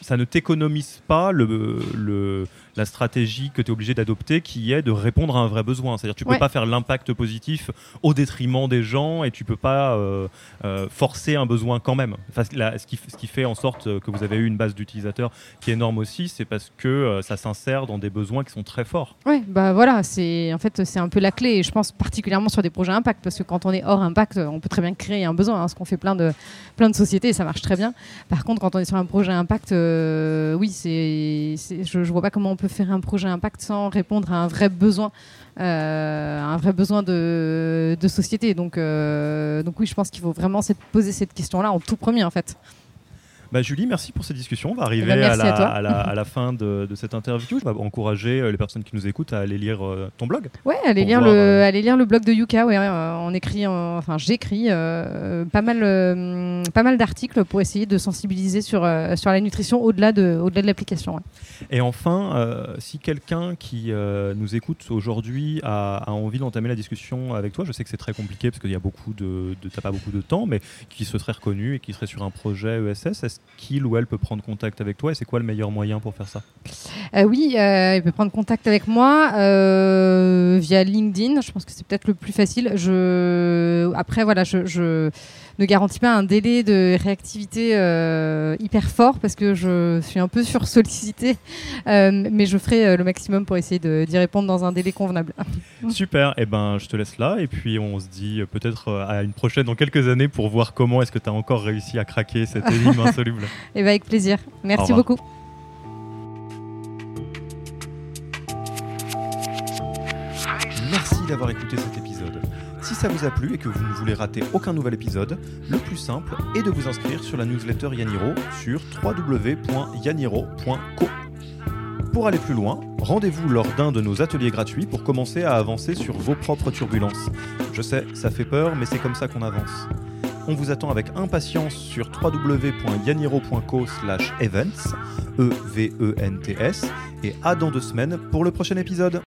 ça ne t'économise pas le, le- la stratégie que tu es obligé d'adopter qui est de répondre à un vrai besoin. C'est-à-dire que tu peux Ouais. pas faire l'impact positif au détriment des gens et tu peux pas euh, euh, forcer un besoin quand même. Enfin, la- ce, qui, ce qui fait en sorte que vous avez eu une base d'utilisateurs qui est énorme aussi, c'est parce que euh, ça s'insère dans des besoins qui sont très forts. Ouais, bah voilà, c'est en fait c'est un peu la clé. Et je pense particulièrement sur des projets impact parce que quand on est hors impact, on peut très bien créer un besoin. Hein, ce qu'on fait plein de plein de sociétés et ça marche très bien. Par contre, quand on est sur un projet impact, euh, oui, c'est je, je vois pas comment on peut faire un projet impact sans répondre à un vrai besoin, euh, un vrai besoin de, de société. Donc euh, donc oui, je pense qu'il faut vraiment se poser cette question-là en tout premier en fait. Bah, Julie, merci pour cette discussion. On va arriver Eh ben, à, la, à toi. à la- à la fin de, de cette interview. Je vais encourager euh, les personnes qui nous écoutent à aller lire euh, ton blog. Ouais, lire, voir, le, euh, lire le blog de Yuka. Ouais, euh, on écrit, enfin j'écris pas mal, pas mal d'articles pour essayer de sensibiliser sur, sur la nutrition au-delà de, au-delà de l'application. ouais. Et enfin, si quelqu'un qui nous écoute aujourd'hui a, a envie d'entamer la discussion avec toi, je sais que c'est très compliqué parce qu'il y a beaucoup de, de t'as pas beaucoup de temps, mais qui se serait reconnu et qui serait sur un projet ESS, est-ce qu'il ou elle peut prendre contact avec toi et c'est quoi le meilleur moyen pour faire ça Euh, oui, euh, il peut prendre contact avec moi euh, via LinkedIn. Je pense que c'est peut-être le plus facile. Je... Après, voilà, je, je ne garantit pas un délai de réactivité euh, hyper fort parce que je suis un peu sursollicitée, (laughs) euh, mais je ferai euh, le maximum pour essayer d'y répondre dans un délai convenable. (laughs) Super, et ben je te laisse là et puis on se dit euh, peut-être à une prochaine dans quelques années pour voir comment est-ce que tu as encore réussi à craquer cette énigme (laughs) insoluble. et eh ben avec plaisir. Merci beaucoup. Merci d'avoir écouté cette émission ça vous a plu et que vous ne voulez rater aucun nouvel épisode, le plus simple est de vous inscrire sur la newsletter Yaniro sur www.yaniro.co. Pour aller plus loin, rendez-vous lors d'un de nos ateliers gratuits pour commencer à avancer sur vos propres turbulences. Je sais, ça fait peur, mais c'est comme ça qu'on avance. On vous attend avec impatience sur www.yaniro.co events, E-V-E-N-T-S, et à dans deux semaines pour le prochain épisode.